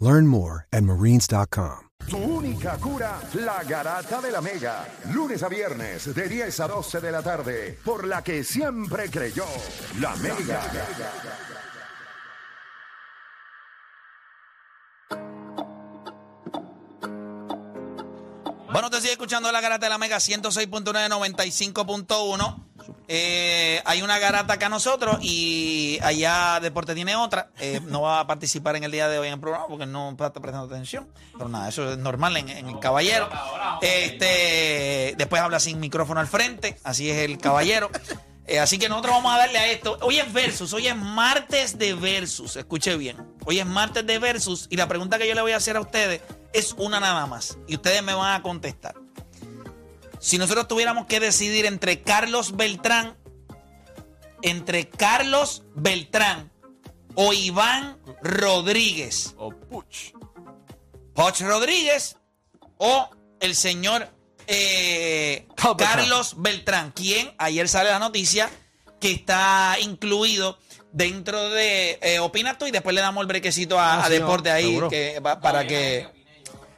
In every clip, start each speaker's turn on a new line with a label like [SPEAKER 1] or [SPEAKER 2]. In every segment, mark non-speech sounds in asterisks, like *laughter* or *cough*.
[SPEAKER 1] Learn more at marines.com.
[SPEAKER 2] Tu única cura, la garata de la Mega. Lunes a viernes, de 10 a 12 de la tarde, por la que siempre creyó, la Mega.
[SPEAKER 3] Bueno, te sigue escuchando la garata de la Mega 106.9, 95.1. Eh, hay una garata acá nosotros y allá Deporte tiene otra. Eh, no va a participar en el día de hoy en el programa porque no está prestando atención. Pero nada, eso es normal en, el caballero. Este, después habla sin micrófono al frente, así es el caballero. Eh, así que nosotros vamos a darle a esto. Hoy es versus, hoy es martes de versus. Escuche bien. Hoy es martes de versus y la pregunta que yo le voy a hacer a ustedes es una nada más. Y ustedes me van a contestar. Si nosotros tuviéramos que decidir entre Carlos Beltrán, entre Carlos Beltrán o Iván Rodríguez.
[SPEAKER 4] O Puch.
[SPEAKER 3] Poch Rodríguez o el señor eh,
[SPEAKER 4] Carlos Beltrán.
[SPEAKER 3] Quien ayer sale la noticia que está incluido dentro de eh, Opina tú y después le damos el brequecito a,
[SPEAKER 4] Ah,
[SPEAKER 3] a Deporte ahí que, para que...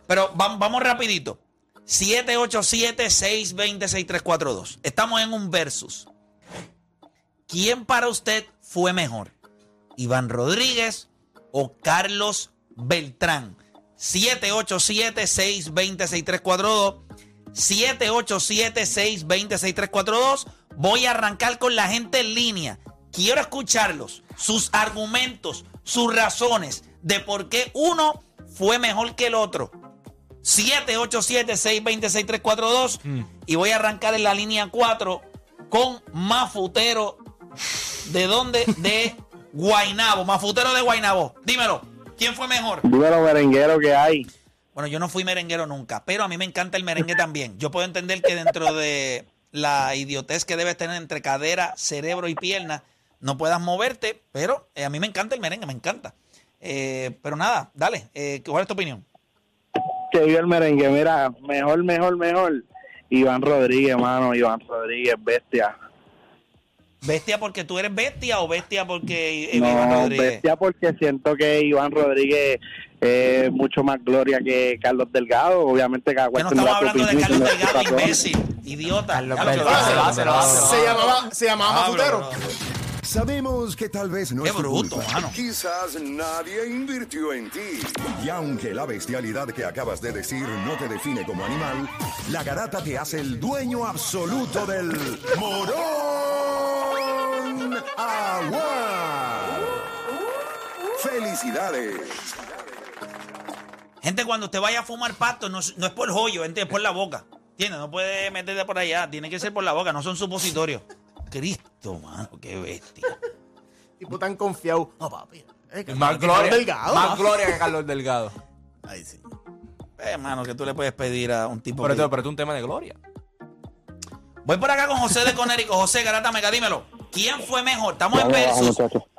[SPEAKER 3] Pero vam- vamos rapidito. 787-620-6342. Estamos en un versus. ¿Quién para usted fue mejor? ¿Iván Rodríguez o Carlos Beltrán? 787-620-6342. 787-620-6342. Voy a arrancar con la gente en línea. Quiero escucharlos, sus argumentos, sus razones de por qué uno fue mejor que el otro. 787-620-6342. Y voy a arrancar en la línea 4 con Mafutero. ¿De dónde? De Guainabo. Mafutero de Guainabo. Dímelo. ¿Quién fue mejor?
[SPEAKER 5] Dímelo, merenguero que hay.
[SPEAKER 3] Bueno, yo no fui merenguero nunca, pero a mí me encanta el merengue también. Yo puedo entender que dentro de la idiotez que debes tener entre cadera, cerebro y pierna, no puedas moverte, pero eh, a mí me encanta el merengue, me encanta. Eh, pero nada, dale, eh, ¿cuál es tu opinión?
[SPEAKER 5] Que vive el merengue. Mira, mejor, mejor, mejor. Iván Rodríguez, mano. Iván Rodríguez, bestia.
[SPEAKER 3] ¿Bestia porque tú eres bestia o bestia porque eh, Iván
[SPEAKER 5] No,
[SPEAKER 3] Rodríguez?
[SPEAKER 5] bestia porque siento que Iván Rodríguez es mucho más gloria que Carlos Delgado. Obviamente cada
[SPEAKER 3] Que
[SPEAKER 5] cual
[SPEAKER 3] no estamos hablando de Carlos Delgado, imbécil, idiota.
[SPEAKER 4] Carlos Delgado. Se lo hace, lo hace.
[SPEAKER 6] Se llamaba, se llamaba Mafutero.
[SPEAKER 3] bro.
[SPEAKER 2] Sabemos que tal vez no
[SPEAKER 3] Qué
[SPEAKER 2] es tu
[SPEAKER 3] bruto,
[SPEAKER 2] culpa.
[SPEAKER 3] mano.
[SPEAKER 2] Quizás nadie invirtió en ti. Y aunque la bestialidad que acabas de decir no te define como animal, la garata te hace el dueño absoluto del morón agua. ¡Felicidades!
[SPEAKER 3] Gente, cuando usted vaya a fumar pasto, no, es- no es por joyo, gente, es por la boca. ¿Entiendes? No puede meterte por allá, tiene que ser por la boca, no son supositorios. Cristo, mano, qué bestia. *laughs*
[SPEAKER 6] Tipo tan confiado. No, papi. Que-
[SPEAKER 4] Más gloria,
[SPEAKER 6] Carlos Delgado.
[SPEAKER 4] más
[SPEAKER 6] papi.
[SPEAKER 4] gloria que Carlos Delgado. *laughs*
[SPEAKER 6] Ay, sí.
[SPEAKER 3] Eh, mano, que tú le puedes pedir a un tipo
[SPEAKER 4] Pero,
[SPEAKER 3] que-
[SPEAKER 4] esto- pero esto es un tema de gloria.
[SPEAKER 3] Voy por acá con José de Conérico. José Garata Mega, dímelo. ¿Quién fue mejor? Estamos en versus.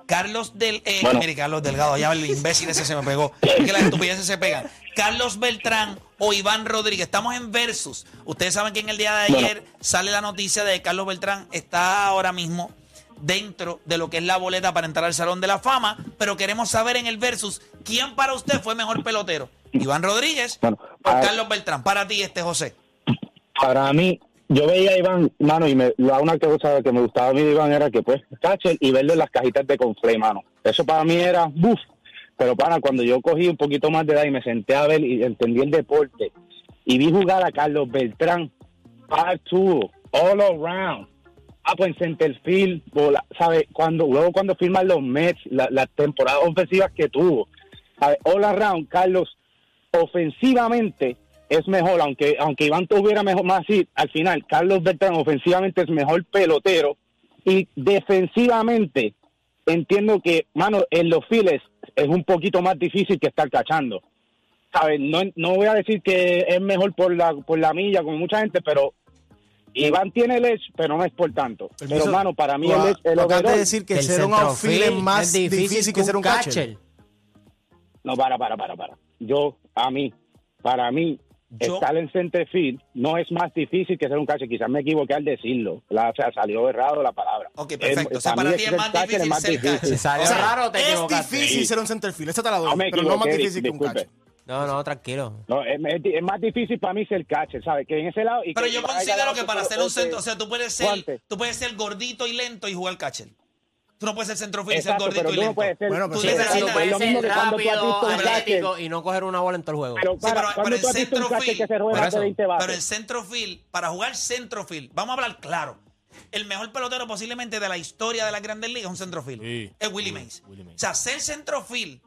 [SPEAKER 3] Carlos del. Eh,
[SPEAKER 5] Bueno.
[SPEAKER 3] Mire, Carlos Delgado, ya el imbécil ese se me pegó. Es que las estupideces se pegan. Carlos Beltrán o Iván Rodríguez. Estamos en versus. Ustedes saben que en el día de ayer sale la noticia de que Carlos Beltrán está ahora mismo dentro de lo que es la boleta para entrar al Salón de la Fama, pero queremos saber en el versus quién para usted fue mejor pelotero. Iván Rodríguez
[SPEAKER 5] Bueno,
[SPEAKER 3] o Carlos Beltrán. Para ti, este José.
[SPEAKER 5] Para mí, yo veía a Iván, mano, y me, la una cosa que me gustaba a mí de Iván era que, pues, catcher y verlo en las cajitas de conflay, mano. Eso para mí era, buf. Pero, para, cuando yo cogí un poquito más de edad y me senté a ver y entendí el deporte y vi jugar a Carlos Beltrán, back to, all around. Ah, pues en centerfield, ¿sabes? Cuando, luego cuando firman los Mets, la- las temporadas ofensivas que tuvo, ¿sabes? all around, Carlos, ofensivamente es mejor, aunque aunque Iván tuviera mejor más así, al final, Carlos Beltrán ofensivamente es mejor pelotero y defensivamente entiendo que, mano, en los files es un poquito más difícil que estar cachando. ¿Sabes? No, no voy a decir que es mejor por la, por la milla, como mucha gente, pero Iván tiene el edge, pero no es por tanto. Pero, mano, para mí el edge, el
[SPEAKER 6] acabas de
[SPEAKER 5] overall-
[SPEAKER 6] decir que
[SPEAKER 7] El
[SPEAKER 6] ser un outfield es más difícil, que ser un catcher.
[SPEAKER 5] No, para, para, para, para. Yo, a mí, para mí,
[SPEAKER 3] Yo-
[SPEAKER 5] estar en center field no es más difícil que ser un catcher. Quizás me equivoqué al decirlo. La, o sea, salió errado la palabra.
[SPEAKER 3] Ok, perfecto. O sea, para ti es más difícil ser catcher.
[SPEAKER 7] Si salió
[SPEAKER 3] O sea,
[SPEAKER 7] raro, te
[SPEAKER 6] Es difícil
[SPEAKER 5] Sí.
[SPEAKER 6] ser un centerfield, esa te la doy,
[SPEAKER 5] No
[SPEAKER 6] pero no más
[SPEAKER 5] equivoqué,
[SPEAKER 6] difícil que un catcher.
[SPEAKER 7] No, no, tranquilo.
[SPEAKER 5] No, es, es- es más difícil para mí ser catcher, ¿sabes? Que en ese lado... Y
[SPEAKER 3] Pero
[SPEAKER 5] que
[SPEAKER 3] yo considero que para ser un
[SPEAKER 5] pelote-
[SPEAKER 3] centro, o sea, tú puedes ser, tú puedes ser gordito y lento y jugar catcher. Tú no puedes ser centrofield y ser
[SPEAKER 5] Exacto,
[SPEAKER 3] gordito
[SPEAKER 5] pero
[SPEAKER 3] y
[SPEAKER 5] tú no
[SPEAKER 3] lento.
[SPEAKER 5] puedes ser...
[SPEAKER 6] Bueno,
[SPEAKER 3] Tú
[SPEAKER 7] Sí,
[SPEAKER 3] necesitas-
[SPEAKER 7] pero tú
[SPEAKER 5] es
[SPEAKER 7] puedes
[SPEAKER 5] lo mismo
[SPEAKER 7] ser
[SPEAKER 5] que cuando tú has
[SPEAKER 7] rápido,
[SPEAKER 5] visto
[SPEAKER 7] atlético y no coger una bola en todo el juego.
[SPEAKER 5] Pero,
[SPEAKER 3] Sí,
[SPEAKER 5] catcher
[SPEAKER 3] centrofield,
[SPEAKER 5] que se rueda
[SPEAKER 7] por
[SPEAKER 5] más
[SPEAKER 7] eso,
[SPEAKER 5] de 20 bases.
[SPEAKER 3] pero en centrofield, para jugar centrofield, vamos a hablar claro. El mejor pelotero posiblemente de la historia de las grandes ligas es un centrofield.
[SPEAKER 4] Sí.
[SPEAKER 3] Es Willie Mays.
[SPEAKER 4] Willie Mays.
[SPEAKER 3] O sea, ser centrofield,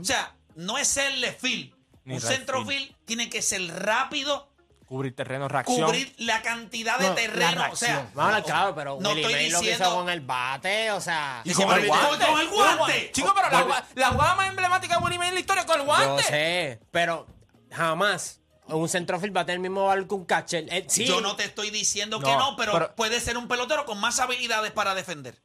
[SPEAKER 3] o sea, no es ser left field.
[SPEAKER 4] Ni
[SPEAKER 3] un
[SPEAKER 4] right
[SPEAKER 3] centrofield tiene que ser rápido,
[SPEAKER 4] Cubrir terreno, reacción.
[SPEAKER 3] cubrir la cantidad de
[SPEAKER 6] No, la
[SPEAKER 3] terreno. O sea,
[SPEAKER 6] reacción.
[SPEAKER 7] Claro, pero
[SPEAKER 3] no estoy
[SPEAKER 7] Mays lo que hizo
[SPEAKER 3] diciendo-
[SPEAKER 7] con el bate, o sea...
[SPEAKER 3] Y con el guante. Con el guante.
[SPEAKER 4] Chico, pero la, gua- la jugada más emblemática de Willie Mays en la historia es con el
[SPEAKER 7] Yo
[SPEAKER 4] guante.
[SPEAKER 7] sé, pero jamás un centrofield va a tener el mismo valor que un catcher. Eh, sí,
[SPEAKER 3] Yo no te estoy diciendo que
[SPEAKER 4] No,
[SPEAKER 3] no, pero,
[SPEAKER 4] pero-
[SPEAKER 3] puede ser un pelotero con más habilidades para defender.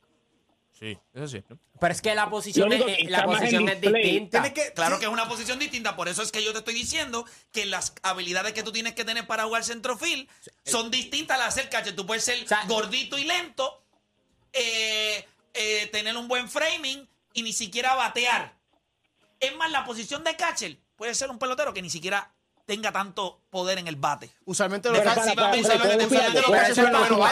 [SPEAKER 4] Sí, eso sí. ¿no?
[SPEAKER 7] pero es que la posición,
[SPEAKER 5] único
[SPEAKER 7] es,
[SPEAKER 5] que
[SPEAKER 7] la posición es distinta.
[SPEAKER 6] Que,
[SPEAKER 3] Claro que es una posición distinta, por eso es que yo te estoy diciendo que las habilidades que tú tienes que tener para jugar centrofield son distintas a las de ser catcher. Tú puedes ser
[SPEAKER 7] O sea,
[SPEAKER 3] gordito y lento, eh, eh, tener un buen framing y ni siquiera batear. Es más, la posición de catcher puede ser un pelotero que ni siquiera tenga tanto poder en el bate.
[SPEAKER 6] usualmente los catchers-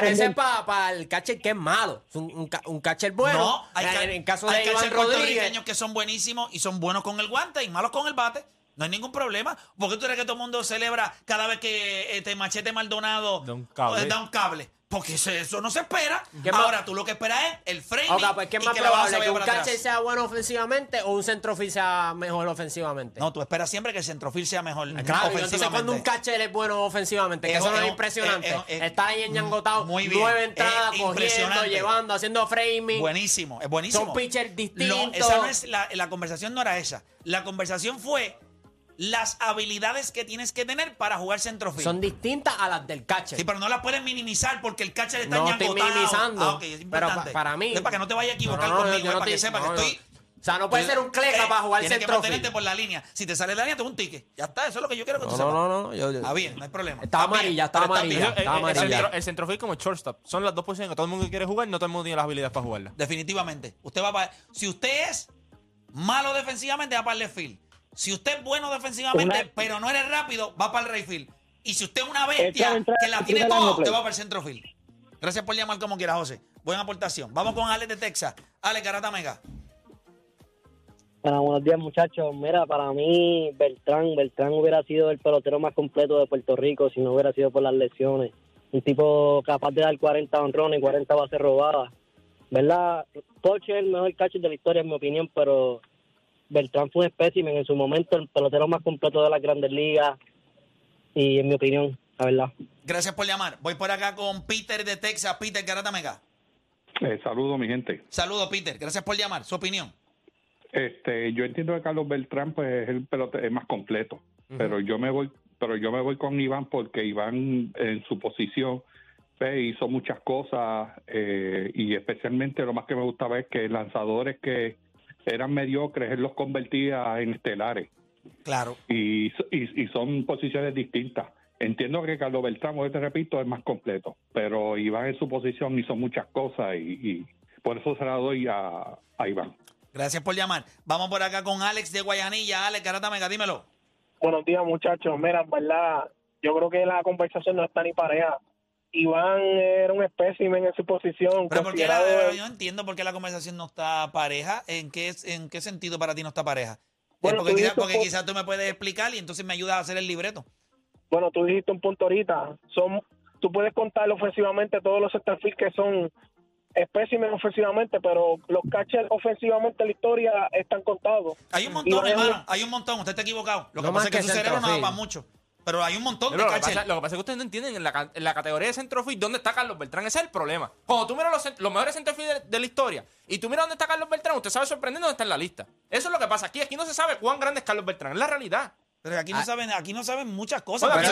[SPEAKER 7] ese, es para, el catcher que es malo. Un, un ca- un catcher bueno.
[SPEAKER 3] no, hay,
[SPEAKER 7] en, caso
[SPEAKER 3] hay
[SPEAKER 7] de Iván
[SPEAKER 3] catchers
[SPEAKER 7] Rodríguez.
[SPEAKER 3] puertorriqueños que son buenísimos y son buenos con el guante y malos con el bate. No hay ningún problema. Porque tú crees que todo el mundo celebra cada vez que este Machete Maldonado
[SPEAKER 4] Da un cable.
[SPEAKER 3] eh, da un cable? Porque eso, eso no se espera.
[SPEAKER 7] ¿Qué más-
[SPEAKER 3] Ahora tú lo que esperas es el framing.
[SPEAKER 7] Ok, pues ¿qué es más
[SPEAKER 3] que
[SPEAKER 7] probable? ¿Que un catcher sea bueno ofensivamente o un centrofield sea mejor ofensivamente?
[SPEAKER 3] No, tú esperas siempre que el centrofield sea mejor.
[SPEAKER 7] Claro, y entonces
[SPEAKER 3] ofensivamente.
[SPEAKER 7] cuando un catcher es bueno ofensivamente, que
[SPEAKER 3] Es-
[SPEAKER 7] eso no es
[SPEAKER 3] es-
[SPEAKER 7] impresionante.
[SPEAKER 3] es- es-
[SPEAKER 7] Está ahí enñangotado,
[SPEAKER 3] Muy bien.
[SPEAKER 7] nueve entradas,
[SPEAKER 3] Es
[SPEAKER 7] cogiendo, llevando, haciendo framing.
[SPEAKER 3] Buenísimo, es buenísimo.
[SPEAKER 7] Son pitchers distintos.
[SPEAKER 3] esa no es la, la conversación no era esa. La conversación fue las habilidades que tienes que tener para jugar centrofield.
[SPEAKER 7] Son distintas a las del catcher.
[SPEAKER 3] Sí, pero no las puedes minimizar porque el catcher está
[SPEAKER 7] No estoy minimizando.
[SPEAKER 3] Ah, ok, es
[SPEAKER 7] pero
[SPEAKER 3] importante.
[SPEAKER 7] pa- para mí.
[SPEAKER 3] Es para que no te vayas a equivocar
[SPEAKER 7] No, no, no,
[SPEAKER 3] conmigo, para que
[SPEAKER 7] no,
[SPEAKER 3] que
[SPEAKER 7] no.
[SPEAKER 3] estoy.
[SPEAKER 7] O sea, no puede ser un cleca
[SPEAKER 3] Eh,
[SPEAKER 7] para jugar
[SPEAKER 3] Tienes que
[SPEAKER 7] centrofield.
[SPEAKER 3] mantenerte por la línea. Si te sale de la línea, te un ticket. Ya está, eso es lo que yo quiero que tú sepas.
[SPEAKER 7] no, no, no, yo-
[SPEAKER 3] bien, no hay problema.
[SPEAKER 7] Está amarilla, está amarilla.
[SPEAKER 4] el, el, centrofield como el shortstop son las dos posiciones que todo el mundo quiere jugar y no todo el mundo tiene las habilidades para jugarla.
[SPEAKER 3] Definitivamente. Usted va para. Si usted es malo defensivamente, va para el left field. Si usted es bueno defensivamente,
[SPEAKER 5] Una-
[SPEAKER 3] pero no eres rápido, va para el right field. Y si usted es una bestia que la tiene todo, te va para el centro field. Gracias por llamar como quiera, José. Buena aportación. Vamos con Alex de Texas. Alex Garata Mega.
[SPEAKER 8] Bueno, buenos días, muchachos. Mira, para mí, Beltrán, Beltrán hubiera sido el pelotero más completo de Puerto Rico si no hubiera sido por las lesiones. Un tipo capaz de dar 40 honrones y 40 bases robadas. ¿Verdad? Poche es el mejor catcher de la historia, en mi opinión, pero Beltrán fue un espécimen en su momento, el pelotero más completo de las grandes ligas. Y en mi opinión, la verdad.
[SPEAKER 3] Gracias por llamar. Voy por acá con Peter de Texas. Peter Garata Mega.
[SPEAKER 9] Eh, saludos, mi gente.
[SPEAKER 3] Saludos, Peter. Gracias por llamar. Su opinión.
[SPEAKER 9] Este, yo entiendo que Carlos Beltrán pues es el pelote es más completo, pero yo me voy, pero yo me voy con Iván porque Iván en su posición pues, hizo muchas cosas eh, y especialmente lo más que me gustaba es que lanzadores que eran mediocres él los convertía en estelares
[SPEAKER 3] Claro.
[SPEAKER 9] y, y, y son posiciones distintas. Entiendo que Carlos Beltrán, hoy te repito, es más completo, pero Iván en su posición hizo muchas cosas y, y por eso se la doy a, a Iván.
[SPEAKER 3] Gracias por llamar. Vamos por acá con Alex de Guayanilla. Alex Garata Mega, dímelo.
[SPEAKER 10] Buenos días, muchachos. Mira, en verdad, yo creo que la conversación no está ni pareja. Iván era un espécimen en su posición.
[SPEAKER 3] Pero ¿por qué la- yo no entiendo por qué la conversación no está pareja. ¿En qué, ¿En qué sentido para ti no está pareja? Eh,
[SPEAKER 10] Bueno,
[SPEAKER 3] porque quizás porque tú me puedes explicar y entonces me ayudas a hacer el libreto.
[SPEAKER 10] Bueno, tú dijiste un punto ahorita. Son, tú puedes contar ofensivamente todos los centerfield que son espécimen ofensivamente, pero los catchers ofensivamente en la historia están contados.
[SPEAKER 3] Hay un montón, hermano. Hay un montón. Usted está equivocado. Lo que pasa es que su cerebro no da
[SPEAKER 7] centrofield.
[SPEAKER 3] para mucho. Pero hay un montón
[SPEAKER 4] Pero
[SPEAKER 3] de
[SPEAKER 4] lo, que
[SPEAKER 3] catchers.
[SPEAKER 4] pasa, lo que pasa es que ustedes no entienden en la, ca- en la categoría de centrofield dónde está Carlos Beltrán. Ese es el problema. Cuando tú miras los, los mejores centrofield de, de la historia y tú miras dónde está Carlos Beltrán, usted sabe sorprender dónde está en la lista. Eso es lo que pasa aquí. Aquí no se sabe cuán grande es Carlos Beltrán. Es la realidad.
[SPEAKER 3] Pero aquí no
[SPEAKER 7] Ah.
[SPEAKER 3] saben, aquí no saben muchas cosas.
[SPEAKER 4] Bueno,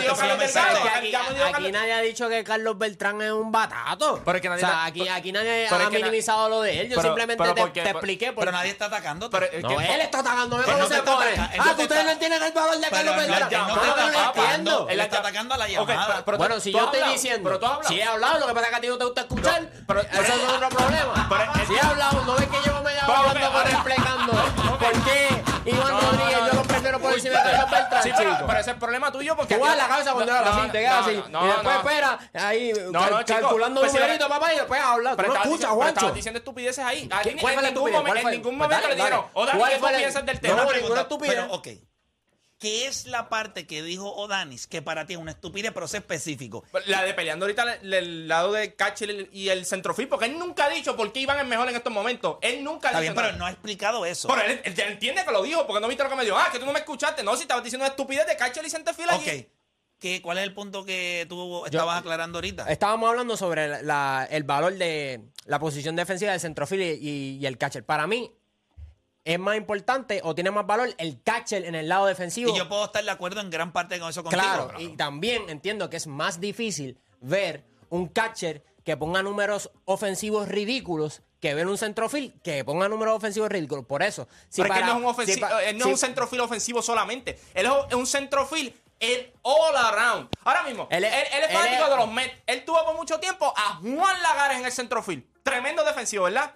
[SPEAKER 4] aquí
[SPEAKER 7] nadie ha dicho que Carlos Beltrán es un batato.
[SPEAKER 4] Pero es que nadie
[SPEAKER 7] o sea, aquí, aquí nadie
[SPEAKER 4] pero
[SPEAKER 7] ha minimizado lo de él. Yo
[SPEAKER 4] pero-
[SPEAKER 7] simplemente
[SPEAKER 4] pero
[SPEAKER 7] te, expliqué. por-
[SPEAKER 3] Pero nadie está atacándote.
[SPEAKER 4] Pero es
[SPEAKER 7] no,
[SPEAKER 4] que-
[SPEAKER 7] él está atacándome.
[SPEAKER 3] Pues
[SPEAKER 7] ¿Cómo
[SPEAKER 3] no
[SPEAKER 7] se
[SPEAKER 3] está ataca- él
[SPEAKER 7] Ah, que ustedes no entienden el valor de Carlos Beltrán.
[SPEAKER 3] no
[SPEAKER 7] lo
[SPEAKER 3] atacando.
[SPEAKER 7] entiendo.
[SPEAKER 3] Él está atacando a la llamada.
[SPEAKER 7] Bueno, si yo estoy diciendo,
[SPEAKER 4] pero tú
[SPEAKER 7] si he hablado, lo que pasa es que a ti no te gusta escuchar,
[SPEAKER 4] pero-
[SPEAKER 7] eso es otro problema. si he hablado, no ves que llevo media hora hablando explicando por qué Iván Rodríguez por
[SPEAKER 4] Uy,
[SPEAKER 7] encima de Carlos Beltrán,
[SPEAKER 4] Sí, pero,
[SPEAKER 7] chico.
[SPEAKER 4] pero ese es el problema tuyo porque...
[SPEAKER 7] Tú vas a la cabeza cuando
[SPEAKER 4] No,
[SPEAKER 7] hablas
[SPEAKER 4] no,
[SPEAKER 7] así, te quedas
[SPEAKER 4] no,
[SPEAKER 7] así.
[SPEAKER 4] no,
[SPEAKER 7] y después
[SPEAKER 4] no.
[SPEAKER 7] espera, ahí
[SPEAKER 4] No,
[SPEAKER 7] cal-
[SPEAKER 4] no, chico.
[SPEAKER 7] calculando
[SPEAKER 4] Pues si
[SPEAKER 7] numeritos,
[SPEAKER 4] era-
[SPEAKER 7] papá, y después hablas. Tú
[SPEAKER 4] Pero
[SPEAKER 7] no escuchas,
[SPEAKER 4] diciendo- pero estabas
[SPEAKER 7] Juancho.
[SPEAKER 4] diciendo estupideces ahí. A
[SPEAKER 7] ¿Qué-
[SPEAKER 4] ti
[SPEAKER 7] cuál
[SPEAKER 4] en ningún momento,
[SPEAKER 7] Pues
[SPEAKER 4] le dijeron,
[SPEAKER 7] dale.
[SPEAKER 4] o Dani,
[SPEAKER 7] ¿Cuál
[SPEAKER 4] ¿qué tú piensas del tema?
[SPEAKER 7] no,
[SPEAKER 3] Pregunta,
[SPEAKER 7] ninguna estupidez.
[SPEAKER 3] Pero, ok. ¿Qué es la parte que dijo Odanis que para ti es una estupidez, pero es específico?
[SPEAKER 4] La de peleando ahorita el, el lado de catcher y el centrofil, porque él nunca ha dicho por qué Iván es mejor en estos momentos. Él nunca ha
[SPEAKER 3] Está
[SPEAKER 4] dicho
[SPEAKER 3] bien, pero
[SPEAKER 4] nada.
[SPEAKER 3] no ha explicado eso.
[SPEAKER 4] Pero él, él entiende que lo dijo, porque no viste lo que me dijo. Ah, que tú no me escuchaste. No, si estabas diciendo una estupidez de catcher y centrofil allí.
[SPEAKER 3] Ok. ¿Qué, ¿Cuál es el punto que tú estabas aclarando ahorita?
[SPEAKER 7] Estábamos hablando sobre la- la- el valor de la posición defensiva del centrofil y, y- y el catcher. Para mí, es más importante o tiene más valor el catcher en el lado defensivo.
[SPEAKER 3] Y yo puedo estar de acuerdo en gran parte con eso contigo.
[SPEAKER 7] Claro, y también entiendo que es más difícil ver un catcher que ponga números ofensivos ridículos que ver un centrofil que ponga números ofensivos ridículos. Por eso, si
[SPEAKER 4] Pero es que
[SPEAKER 7] para-
[SPEAKER 4] él no es un,
[SPEAKER 7] si pa-
[SPEAKER 4] él no
[SPEAKER 7] si-
[SPEAKER 4] es un centrofil ofensivo solamente. Él es un centrofil el all around. Ahora mismo, él,
[SPEAKER 7] es-
[SPEAKER 4] él es
[SPEAKER 7] él
[SPEAKER 4] fanático
[SPEAKER 7] es-
[SPEAKER 4] de los Mets. Él tuvo por mucho tiempo a Juan Lagares en el centrofil. Tremendo defensivo, ¿verdad?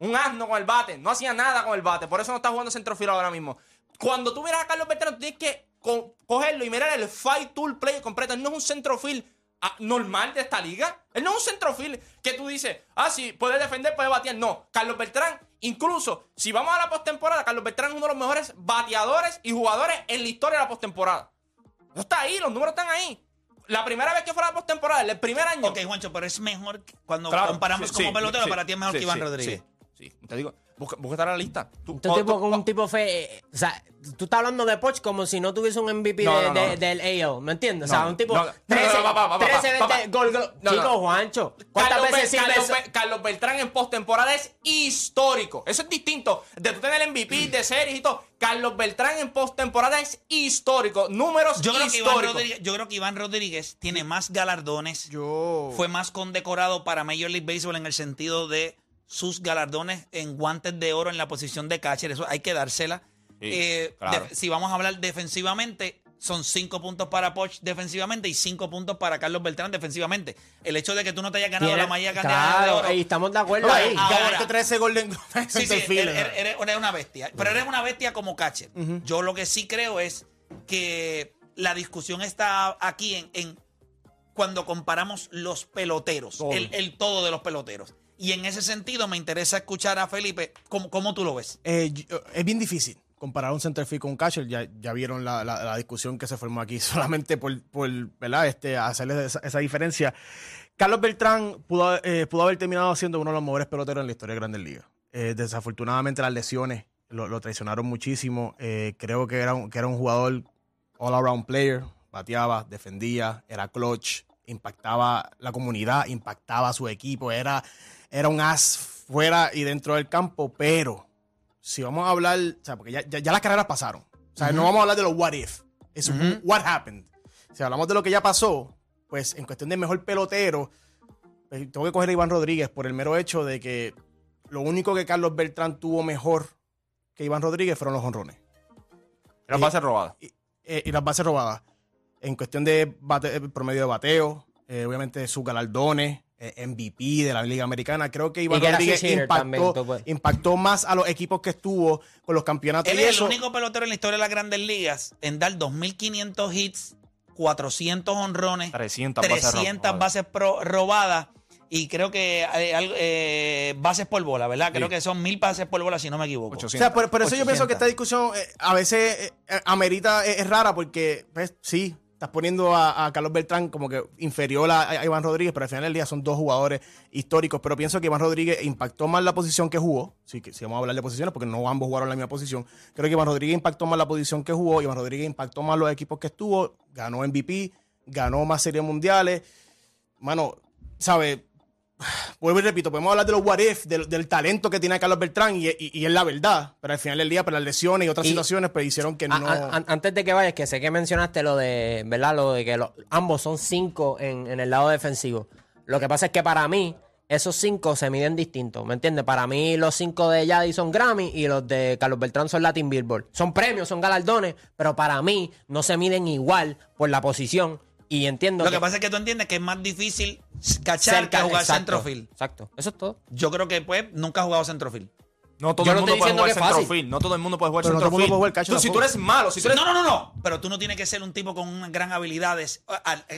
[SPEAKER 4] Un asno con el bate. No hacía nada con el bate. Por eso no está jugando centrofil ahora mismo. Cuando tú miras a Carlos Beltrán, tú tienes que co- cogerlo y mirar el fight tool play completo. Él no es un centrofil ah, normal de esta liga. Él no es un centrofil que tú dices, ah, sí, puede defender, puede batear. No, Carlos Beltrán, incluso si vamos a la postemporada, Carlos Beltrán es uno de los mejores bateadores y jugadores en la historia de la postemporada. Eso está ahí, los números están ahí. La primera vez que fue a la postemporada, el primer año.
[SPEAKER 3] Ok, Juancho, pero es mejor cuando
[SPEAKER 4] Claro,
[SPEAKER 3] comparamos
[SPEAKER 4] sí,
[SPEAKER 3] como
[SPEAKER 4] sí,
[SPEAKER 3] pelotero,
[SPEAKER 4] sí,
[SPEAKER 3] para ti es mejor que Iván
[SPEAKER 4] sí,
[SPEAKER 3] Rodríguez.
[SPEAKER 4] Sí. Te digo, busca, busca estar en la lista. Tú- o-
[SPEAKER 7] tipo
[SPEAKER 4] tú-
[SPEAKER 7] con un tipo fe. eh, o sea, tú estás hablando de Poch como si no tuviese un MVP
[SPEAKER 4] No,
[SPEAKER 7] de-
[SPEAKER 4] no, no.
[SPEAKER 7] de- del AL, ¿me entiendes? o sea, un tipo.
[SPEAKER 4] no, no,
[SPEAKER 7] 13,
[SPEAKER 4] no, no, papá, papá,
[SPEAKER 7] 13, 20
[SPEAKER 4] papá.
[SPEAKER 7] gol, gol. Chico. Juancho. ¿Cuántas
[SPEAKER 4] Carlos,
[SPEAKER 7] veces sirve
[SPEAKER 4] Carlos, Carlos Beltrán en postemporada es histórico. Eso es distinto. De tú tener MVP de series y todo. Carlos Beltrán en postemporada es histórico. Números
[SPEAKER 3] Yo creo,
[SPEAKER 4] históricos.
[SPEAKER 3] Yo creo que Iván Rodríguez tiene más galardones.
[SPEAKER 6] Yo.
[SPEAKER 3] Fue más condecorado para Major League Baseball en el sentido de sus galardones en guantes de oro en la posición de catcher. Eso hay que dársela.
[SPEAKER 4] Sí,
[SPEAKER 3] Eh,
[SPEAKER 4] claro.
[SPEAKER 3] si vamos a hablar defensivamente, son cinco puntos para Poch defensivamente y cinco puntos para Carlos Beltrán defensivamente. El hecho de que tú no te hayas ganado la mayor cantidad de
[SPEAKER 7] Claro,
[SPEAKER 3] oro.
[SPEAKER 7] y estamos de acuerdo ahí.
[SPEAKER 3] ahora-
[SPEAKER 6] ganaste 13 Golden
[SPEAKER 3] Sí, sí,
[SPEAKER 6] Centerfield,
[SPEAKER 3] eres, eres- eres una bestia. Pero eres una bestia como catcher. Yo lo que sí creo es que la discusión está aquí en, en cuando comparamos los peloteros, el todo de los peloteros. Y en ese sentido me interesa escuchar a Felipe, ¿cómo, cómo tú lo ves?
[SPEAKER 6] Eh, es bien difícil comparar un centerfield con un catcher. Ya, ya vieron la, la- discusión que se formó aquí *laughs* solamente por, por ¿verdad? Este, hacerle esa, diferencia. Carlos Beltrán pudo, eh, pudo haber terminado siendo uno de los mejores peloteros en la historia de Grandes Ligas. Eh, desafortunadamente las lesiones lo, lo traicionaron muchísimo. Eh, creo que era, un, que era un jugador all-around player. Bateaba, defendía, era clutch, impactaba la comunidad, impactaba a su equipo. Era, era un as fuera y dentro del campo, pero si vamos a hablar, o sea, porque ya, ya- ya las carreras pasaron. O sea, no vamos a hablar de los what if. Es what happened. Si hablamos de lo que ya pasó, pues en cuestión de mejor pelotero, pues, tengo que coger a Iván Rodríguez por el mero hecho de que lo único que Carlos Beltrán tuvo mejor que Iván Rodríguez fueron los honrones
[SPEAKER 4] Era base robada.
[SPEAKER 6] y, eh, y las bases robadas. En cuestión de bate- eh, promedio de bateo, eh, obviamente sus galardones, MVP de la Liga Americana. Creo que Iván Rodríguez
[SPEAKER 7] también,
[SPEAKER 6] impactó, más a los equipos que estuvo con los campeonatos
[SPEAKER 3] Él
[SPEAKER 6] y
[SPEAKER 3] es
[SPEAKER 6] eso.
[SPEAKER 3] el único pelotero en la historia de las grandes ligas en dar 2.500 hits, 400 honrones,
[SPEAKER 4] 300 bases
[SPEAKER 3] 300
[SPEAKER 4] robadas.
[SPEAKER 3] bases pro- robadas y creo que eh, eh, bases por bola, ¿verdad? Creo
[SPEAKER 4] Sí.
[SPEAKER 3] que son mil bases por bola, si no me equivoco.
[SPEAKER 4] 800.
[SPEAKER 6] O sea, por, por eso yo
[SPEAKER 3] 800.
[SPEAKER 6] pienso que esta discusión eh, a veces eh, eh, amerita, eh, es rara porque, pues, sí, estás poniendo a, Carlos Beltrán como que inferior a, Iván Rodríguez, pero al final del día son dos jugadores históricos. Pero pienso que Iván Rodríguez impactó más la posición que jugó. Que si vamos a hablar de posiciones, porque no ambos jugaron la misma posición. Creo que Iván Rodríguez impactó más la posición que jugó. Iván Rodríguez impactó más los equipos que estuvo. Ganó MVP, ganó más series mundiales. Mano, ¿sabes? Vuelvo y repito, podemos hablar de los what if, del, del talento que tiene Carlos Beltrán y, y- y es la verdad, pero al final del día, por las lesiones y otras
[SPEAKER 7] Y-
[SPEAKER 6] situaciones, pues hicieron que
[SPEAKER 7] A-
[SPEAKER 6] no.
[SPEAKER 7] a- antes de que vayas, que sé que mencionaste lo de, ¿verdad? Lo de que lo- ambos son cinco en, en el lado defensivo. Lo que pasa es que para mí, esos cinco se miden distintos, ¿me entiendes? Para mí, los cinco de Yadi son Grammy y los de Carlos Beltrán son Latin Billboard. Son premios, son galardones, pero para mí no se miden igual por la posición. Y entiendo
[SPEAKER 3] Lo que pasa es que tú entiendes que es más difícil cachar que jugar
[SPEAKER 7] exacto,
[SPEAKER 3] centrofield.
[SPEAKER 7] Exacto, eso es todo.
[SPEAKER 3] Yo creo que pues nunca ha jugado centrofield.
[SPEAKER 4] No todo
[SPEAKER 7] Yo
[SPEAKER 4] el
[SPEAKER 7] no
[SPEAKER 4] mundo puede jugar centrofield. No todo el mundo puede jugar
[SPEAKER 6] Pero no todo el mundo
[SPEAKER 4] centrofield.
[SPEAKER 6] puede jugar catcher
[SPEAKER 4] Tú, si tú eres malo, si tú eres...
[SPEAKER 3] No, no, no, no. Pero tú no tienes que ser un tipo con una gran habilidades,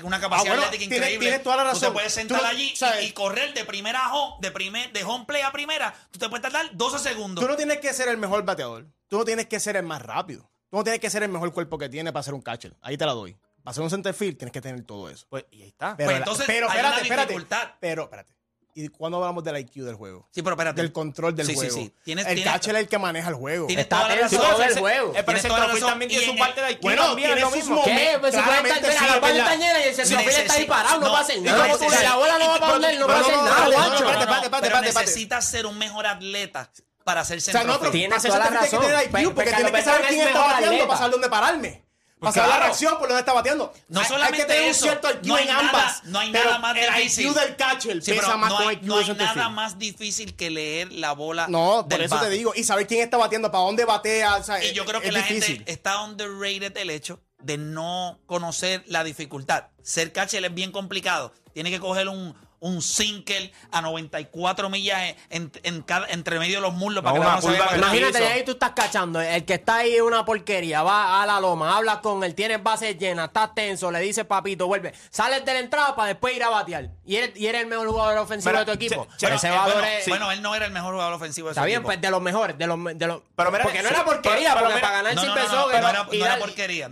[SPEAKER 3] una capacidad
[SPEAKER 6] Ah, bueno,
[SPEAKER 3] atlética increíble.
[SPEAKER 6] tienes toda la
[SPEAKER 3] Tú
[SPEAKER 6] razón.
[SPEAKER 3] te puedes
[SPEAKER 6] Tú
[SPEAKER 3] sentar allí y-
[SPEAKER 6] ¿sabes?
[SPEAKER 3] y, correr de primera a home, de primer, de home play a primera. Tú te puedes tardar 12 segundos.
[SPEAKER 6] Tú no tienes que ser el mejor bateador. Tú no tienes que ser el más rápido. Tú no tienes que ser el mejor cuerpo que tiene para ser un catcher. Ahí te la doy. Para ser un centerfield tienes que tener todo eso.
[SPEAKER 4] Pues, y ahí está.
[SPEAKER 6] Pero,
[SPEAKER 3] Pues entonces
[SPEAKER 6] pero
[SPEAKER 3] hay
[SPEAKER 6] espérate,
[SPEAKER 3] una
[SPEAKER 6] espérate.
[SPEAKER 3] dificultad.
[SPEAKER 6] Pero espérate. ¿Y cuándo hablamos del IQ del juego?
[SPEAKER 3] Sí, pero espérate.
[SPEAKER 6] Del control del
[SPEAKER 3] Sí, sí,
[SPEAKER 6] juego.
[SPEAKER 3] sí. Tienes-
[SPEAKER 6] el
[SPEAKER 3] tienes-
[SPEAKER 6] catcher es el que maneja el juego.
[SPEAKER 3] Tienes
[SPEAKER 7] Está
[SPEAKER 3] toda la razón.
[SPEAKER 7] todo el juego.
[SPEAKER 4] Pero el centrofield también tiene su parte
[SPEAKER 3] el-
[SPEAKER 4] de IQ
[SPEAKER 6] Bueno,
[SPEAKER 4] también,
[SPEAKER 6] tiene sus
[SPEAKER 4] mismo.
[SPEAKER 6] momentos.
[SPEAKER 7] ¿Qué? Pues si puede estar
[SPEAKER 6] sí,
[SPEAKER 7] la está llena y el
[SPEAKER 3] Sí,
[SPEAKER 7] centrofield está ahí parado, no, va a hacer nada.
[SPEAKER 3] no,
[SPEAKER 7] Si la bola no va para donde no va a hacer nada,
[SPEAKER 6] espérate, espérate,
[SPEAKER 3] pero
[SPEAKER 6] espérate, espérate.
[SPEAKER 3] necesitas ser un mejor atleta para ser
[SPEAKER 6] O sea, no, pero
[SPEAKER 3] centrofield.
[SPEAKER 7] Tienes
[SPEAKER 6] para ser
[SPEAKER 7] toda la razón.
[SPEAKER 6] tienes que tener
[SPEAKER 7] Pe-
[SPEAKER 6] IQ porque tienes que
[SPEAKER 7] Carlos
[SPEAKER 6] saber
[SPEAKER 7] Beltrán
[SPEAKER 6] quién
[SPEAKER 7] es
[SPEAKER 6] está bateando para saber dónde pararme.
[SPEAKER 4] Pues
[SPEAKER 6] Para saber la reacción por dónde está bateando.
[SPEAKER 3] No
[SPEAKER 6] Hay-
[SPEAKER 3] solamente
[SPEAKER 6] hay que tener
[SPEAKER 3] eso,
[SPEAKER 6] un cierto IQ
[SPEAKER 3] no hay
[SPEAKER 6] en
[SPEAKER 3] nada-
[SPEAKER 6] ambas.
[SPEAKER 3] no hay nada más
[SPEAKER 6] el
[SPEAKER 3] difícil.
[SPEAKER 6] IQ del catcher
[SPEAKER 3] Sí,
[SPEAKER 6] pesa más
[SPEAKER 3] no hay,
[SPEAKER 6] IQ
[SPEAKER 3] no
[SPEAKER 6] del
[SPEAKER 3] hay
[SPEAKER 6] centerfield.
[SPEAKER 3] nada más difícil que leer la bola
[SPEAKER 6] No, por
[SPEAKER 3] del
[SPEAKER 6] eso te digo. Y saber quién está bateando, para dónde batea. o sea,
[SPEAKER 3] Y yo creo que la
[SPEAKER 6] difícil.
[SPEAKER 3] gente está underrated el hecho de no conocer la dificultad. Ser catcher es bien complicado. Tiene que coger un, un single a 94 millas en, en cada, entre medio de los muslos para
[SPEAKER 4] No,
[SPEAKER 3] que se vaya
[SPEAKER 4] curva
[SPEAKER 3] para
[SPEAKER 4] que.
[SPEAKER 7] Imagínate, ahí tú estás cachando. El que está ahí es una porquería. Va a la loma, habla con él, tienes bases llenas, estás tenso, le dices papito, vuelve. Sales de la entrada para después ir a batear. Y eres, y eres el mejor jugador ofensivo de tu equipo.
[SPEAKER 4] che-
[SPEAKER 7] Pero ese
[SPEAKER 4] eh,
[SPEAKER 3] Bueno,
[SPEAKER 7] es-
[SPEAKER 3] bueno, él no era el mejor jugador ofensivo de su
[SPEAKER 7] Está bien,
[SPEAKER 3] equipo.
[SPEAKER 7] pues de los mejores, de los, de los
[SPEAKER 4] Pero mira,
[SPEAKER 7] porque no era porquería,
[SPEAKER 4] pero- pero
[SPEAKER 7] porque
[SPEAKER 4] mira-
[SPEAKER 7] para ganar
[SPEAKER 3] No, no,
[SPEAKER 7] siempre
[SPEAKER 3] no,
[SPEAKER 7] eso,
[SPEAKER 3] no, era- porquería.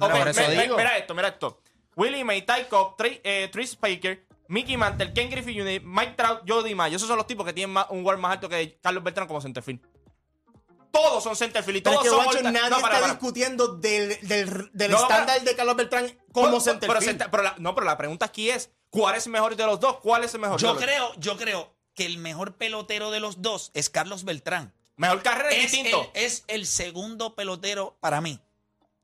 [SPEAKER 4] Mira esto, mira esto. Willie May, Ty Cobb, Tri- eh, Tris Baker, Mickey Mantle, Ken Griffey Jr., Mike Trout, Joe DiMaggio. Esos son los tipos que tienen más- un guard más alto que Carlos Beltrán como centerfield. Todos son centerfield y
[SPEAKER 6] Pero
[SPEAKER 4] todos
[SPEAKER 6] es que,
[SPEAKER 4] son...
[SPEAKER 6] guacho,
[SPEAKER 4] all-
[SPEAKER 6] nadie
[SPEAKER 4] no,
[SPEAKER 6] está
[SPEAKER 4] para,
[SPEAKER 6] discutiendo del, del, del
[SPEAKER 4] No,
[SPEAKER 6] estándar de Carlos Beltrán como
[SPEAKER 4] Pero-
[SPEAKER 6] centerfield.
[SPEAKER 4] Pero, center- pero la, no, pero la pregunta aquí es, ¿cuál es el mejor de los dos? ¿Cuál es el mejor de
[SPEAKER 3] Yo
[SPEAKER 4] los dos?
[SPEAKER 3] creo, yo creo que el mejor pelotero de los dos es Carlos Beltrán.
[SPEAKER 4] Mejor carrera es
[SPEAKER 3] Es
[SPEAKER 4] distinto.
[SPEAKER 3] el, es el segundo pelotero para mí.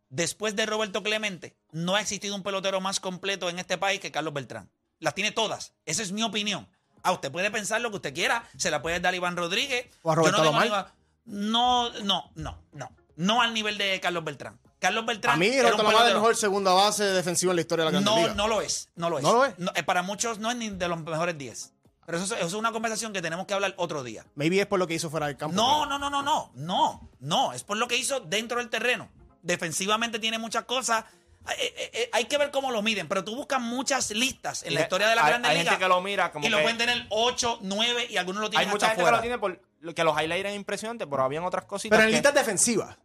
[SPEAKER 3] Después de Roberto Clemente, no ha existido un pelotero más completo en este país que Carlos Beltrán. Las tiene todas. Esa es mi opinión. Ah, usted puede pensar lo que usted quiera. Se la puede dar a Iván Rodríguez.
[SPEAKER 6] O a Roberto
[SPEAKER 3] Yo no tengo No, no, no, no. No al nivel de Carlos Beltrán. Carlos Beltrán.
[SPEAKER 6] A mí, Roberto
[SPEAKER 3] un
[SPEAKER 6] Alomar es el mejor segunda base defensiva en la historia de la Grande
[SPEAKER 3] no,
[SPEAKER 6] Liga.
[SPEAKER 3] no lo es. No lo es.
[SPEAKER 6] ¿No lo es?
[SPEAKER 3] eh, para muchos no es ni de los mejores 10. Pero eso, es- eso es una conversación que tenemos que hablar otro día.
[SPEAKER 6] Maybe es por lo que hizo fuera del campo.
[SPEAKER 3] No, no, no, no, no. No, no. Es por lo que hizo dentro del terreno. Defensivamente tiene muchas cosas. Eh, eh, eh, hay que ver cómo lo miden. Pero tú buscas muchas listas en la historia de la
[SPEAKER 4] hay-
[SPEAKER 3] Grande
[SPEAKER 4] hay
[SPEAKER 3] Liga.
[SPEAKER 4] gente que lo mira como
[SPEAKER 3] Y lo
[SPEAKER 4] que-
[SPEAKER 3] pueden tener 8, 9 y algunos lo
[SPEAKER 4] Hay
[SPEAKER 3] tienen
[SPEAKER 4] mucha
[SPEAKER 3] hasta
[SPEAKER 4] gente que lo tiene por lo que los highlights eran impresionantes, pero habían otras cositas
[SPEAKER 6] Pero en
[SPEAKER 4] que-
[SPEAKER 6] listas defensivas.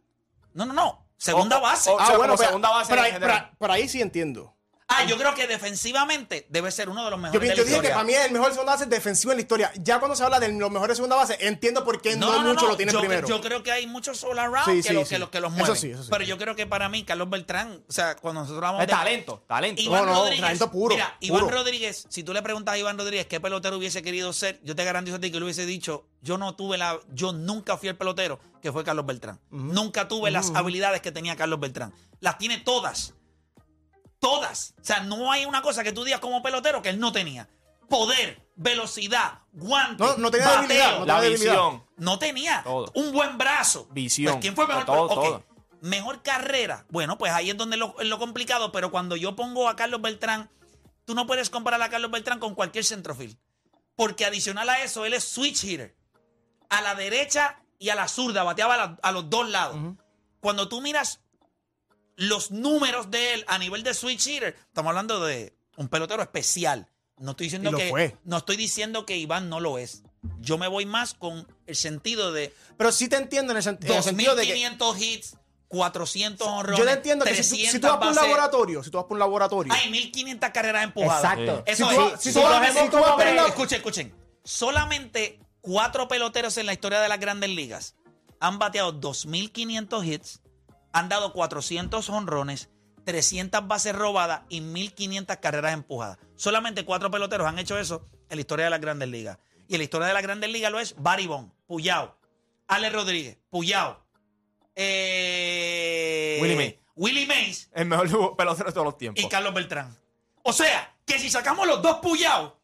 [SPEAKER 3] No, no, no. Segunda
[SPEAKER 4] O- o-
[SPEAKER 3] base.
[SPEAKER 4] o- sea, como
[SPEAKER 6] pero-
[SPEAKER 4] segunda base
[SPEAKER 6] Pero
[SPEAKER 4] en
[SPEAKER 6] ahí,
[SPEAKER 4] general.
[SPEAKER 6] pero- pero ahí sí entiendo.
[SPEAKER 3] Ah, yo creo que defensivamente debe ser uno de los mejores de
[SPEAKER 6] yo dije que para mí es el mejor segunda base defensivo en la historia. Ya cuando se habla de los mejores segunda base, entiendo por qué no, muchos lo tienen
[SPEAKER 3] yo,
[SPEAKER 6] primero.
[SPEAKER 3] Yo creo que hay muchos all around
[SPEAKER 6] Sí,
[SPEAKER 3] que,
[SPEAKER 6] sí,
[SPEAKER 3] lo-
[SPEAKER 6] sí.
[SPEAKER 3] que, lo- que los
[SPEAKER 6] Eso
[SPEAKER 3] mueven.
[SPEAKER 6] sí, eso sí.
[SPEAKER 3] Pero yo creo que para mí, Carlos Beltrán, o sea, cuando nosotros hablamos
[SPEAKER 4] Es
[SPEAKER 3] de
[SPEAKER 4] talento, talento.
[SPEAKER 3] Iván
[SPEAKER 6] No, no,
[SPEAKER 3] Rodríguez,
[SPEAKER 6] talento puro,
[SPEAKER 3] Mira, Iván. Rodríguez, si tú le preguntas a Iván Rodríguez qué pelotero hubiese querido ser, yo te garantizo a ti que le hubiese dicho, yo no tuve la, yo nunca fui el pelotero que fue Carlos Beltrán. Nunca tuve las habilidades que tenía Carlos Beltrán. Las tiene todas. Todas. O sea, no hay una cosa que tú digas como pelotero que él no tenía. Poder, velocidad, guante,
[SPEAKER 6] No, no tenía
[SPEAKER 3] bateo.
[SPEAKER 6] debilidad, no
[SPEAKER 4] la
[SPEAKER 6] tenía
[SPEAKER 4] visión.
[SPEAKER 3] No tenía
[SPEAKER 4] Todo.
[SPEAKER 3] un buen brazo.
[SPEAKER 4] Visión.
[SPEAKER 3] Pues, ¿Quién fue mejor?
[SPEAKER 4] Todo,
[SPEAKER 3] Ok,
[SPEAKER 4] todo.
[SPEAKER 3] Mejor carrera. Bueno, pues ahí es donde lo, es lo complicado. Pero cuando yo pongo a Carlos Beltrán, tú no puedes comparar a Carlos Beltrán con cualquier centrofield. Porque adicional a eso, él es switch hitter. A la derecha y a la zurda, bateaba a, la- a los dos lados. Cuando tú miras los números de él a nivel de switch hitter, estamos hablando de un pelotero especial. No estoy diciendo que
[SPEAKER 6] fue.
[SPEAKER 3] no estoy diciendo que Iván no lo es. Yo me voy más con el sentido de
[SPEAKER 6] Pero sí te entiendo en el, sen- en el sentido de que
[SPEAKER 3] 2.500 hits, 400 honrones.
[SPEAKER 6] Yo te entiendo que si, tú- si
[SPEAKER 3] 300
[SPEAKER 6] tú vas por un laboratorio, si tú vas por un laboratorio,
[SPEAKER 3] Hay 1500 carreras empujadas.
[SPEAKER 7] Exacto.
[SPEAKER 3] Eso
[SPEAKER 6] Si tú
[SPEAKER 3] es.
[SPEAKER 6] vas- si tú
[SPEAKER 3] solamente-
[SPEAKER 6] vas- si tú vas por
[SPEAKER 3] Pero,
[SPEAKER 6] la-
[SPEAKER 3] Escuchen, escuchen. Solamente cuatro peloteros en la historia de las grandes ligas han bateado 2500 hits, han dado 400 honrones, 300 bases robadas y 1500 carreras empujadas. Solamente cuatro peloteros han hecho eso en la historia de las grandes ligas. Y en la historia de las grandes ligas lo es Barry Bond, Puyao, Ale Rodríguez, Puyao, eh,
[SPEAKER 4] Willie Mays.
[SPEAKER 3] Willie Mays
[SPEAKER 4] El mejor pelotero de todos los tiempos.
[SPEAKER 3] y Carlos Beltrán. O sea, que si sacamos los dos puyados,